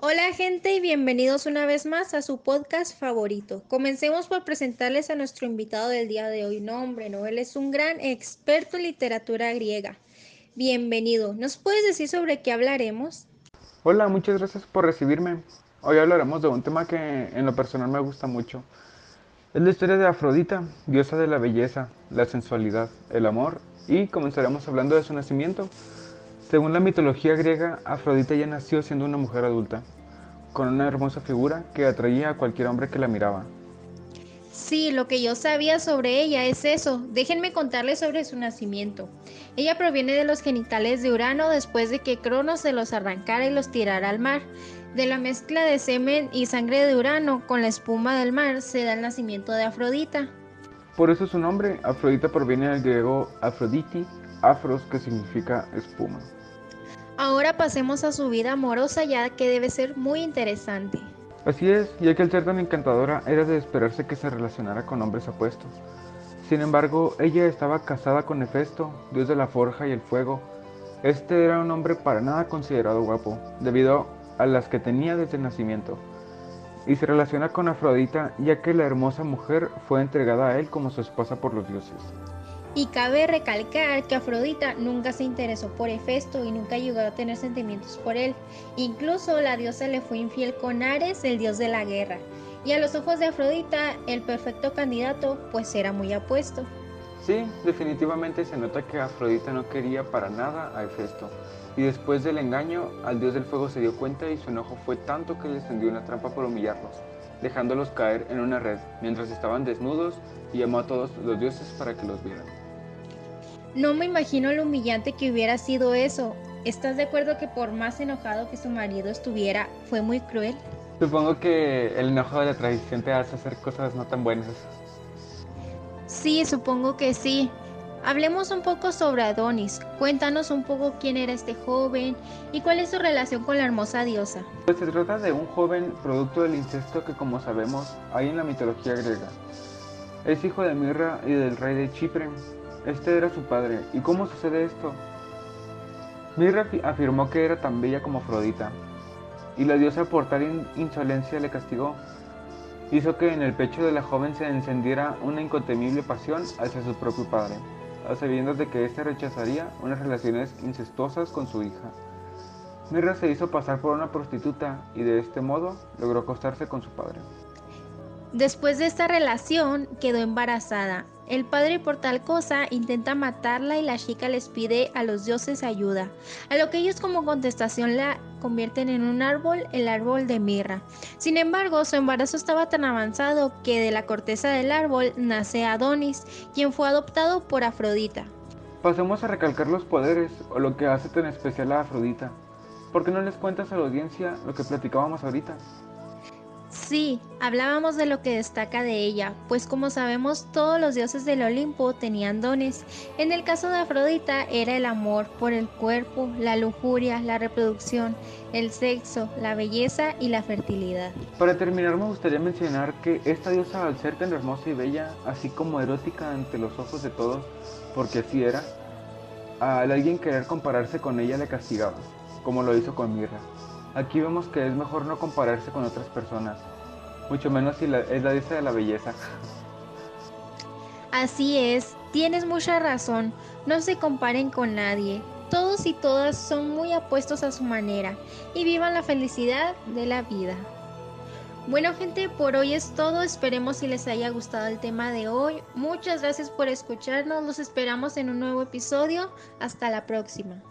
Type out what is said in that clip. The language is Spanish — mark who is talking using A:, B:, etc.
A: Hola gente y bienvenidos una vez más a su podcast favorito. Comencemos por presentarles a nuestro invitado del día de hoy. No, hombre, no, él es un gran experto en literatura griega. Bienvenido. ¿Nos puedes decir sobre qué hablaremos?
B: Hola, muchas gracias por recibirme. Hoy hablaremos de un tema que en lo personal me gusta mucho. Es la historia de Afrodita, diosa de la belleza, la sensualidad, el amor, y comenzaremos hablando de su nacimiento. Según la mitología griega, Afrodita ya nació siendo una mujer adulta, con una hermosa figura que atraía a cualquier hombre que la miraba.
A: Sí, lo que yo sabía sobre ella es eso. Déjenme contarles sobre su nacimiento. Ella proviene de los genitales de Urano después de que Cronos se los arrancara y los tirara al mar. De la mezcla de semen y sangre de Urano con la espuma del mar se da el nacimiento de Afrodita.
B: Por eso su nombre, Afrodita proviene del griego Afroditi, afros que significa espuma.
A: Ahora pasemos a su vida amorosa ya que debe ser muy interesante.
B: Así es, ya que al ser tan encantadora era de esperarse que se relacionara con hombres apuestos. Sin embargo, ella estaba casada con Hefesto, dios de la forja y el fuego. Este era un hombre para nada considerado guapo, debido a las que tenía desde nacimiento. Y se relaciona con Afrodita ya que la hermosa mujer fue entregada a él como su esposa por los dioses.
A: Y cabe recalcar que Afrodita nunca se interesó por Hefesto y nunca llegó a tener sentimientos por él. Incluso la diosa le fue infiel con Ares, el dios de la guerra. Y a los ojos de Afrodita, el perfecto candidato pues era muy apuesto.
B: Sí, definitivamente se nota que Afrodita no quería para nada a Hefesto. Y después del engaño, al dios del fuego se dio cuenta y su enojo fue tanto que les tendió una trampa para humillarlos, dejándolos caer en una red mientras estaban desnudos y llamó a todos los dioses para que los vieran.
A: No me imagino lo humillante que hubiera sido eso. ¿Estás de acuerdo que por más enojado que su marido estuviera, fue muy cruel?
B: Supongo que el enojo de la traición te hace hacer cosas no tan buenas.
A: Sí, supongo que sí. Hablemos un poco sobre Adonis. Cuéntanos un poco quién era este joven y cuál es su relación con la hermosa diosa.
B: Pues se trata de un joven producto del incesto que como sabemos hay en la mitología griega. Es hijo de Mirra y del rey de Chipre, este era su padre. ¿Y cómo sucede esto? Mirra afirmó que era tan bella como Afrodita, y la diosa por tal insolencia le castigó. Hizo que en el pecho de la joven se encendiera una incontenible pasión hacia su propio padre, a sabiendas de que éste rechazaría unas relaciones incestuosas con su hija. Mirra se hizo pasar por una prostituta y de este modo logró acostarse con su padre.
A: Después de esta relación quedó embarazada el padre por tal cosa intenta matarla y la chica les pide a los dioses ayuda, a lo que ellos como contestación la convierten en un árbol, el árbol de mirra. Sin embargo, su embarazo estaba tan avanzado que de la corteza del árbol nace Adonis, quien fue adoptado por Afrodita.
B: Pasemos a recalcar los poderes o lo que hace tan especial a Afrodita. ¿Por qué no les cuentas a la audiencia lo que platicábamos ahorita?
A: Sí, hablábamos de lo que destaca de ella, pues como sabemos todos los dioses del Olimpo tenían dones. En el caso de Afrodita era el amor por el cuerpo, la lujuria, la reproducción, el sexo, la belleza y la fertilidad.
B: Para terminar me gustaría mencionar que esta diosa al ser tan hermosa y bella, así como erótica ante los ojos de todos, porque así era, al alguien querer compararse con ella le castigaba, como lo hizo con Mirra. Aquí vemos que es mejor no compararse con otras personas, mucho menos si es la diosa de la belleza.
A: Así es, tienes mucha razón, no se comparen con nadie. Todos y todas son muy apuestos a su manera y vivan la felicidad de la vida. Bueno gente, por hoy es todo, esperemos si les haya gustado el tema de hoy. Muchas gracias por escucharnos, los esperamos en un nuevo episodio, hasta la próxima.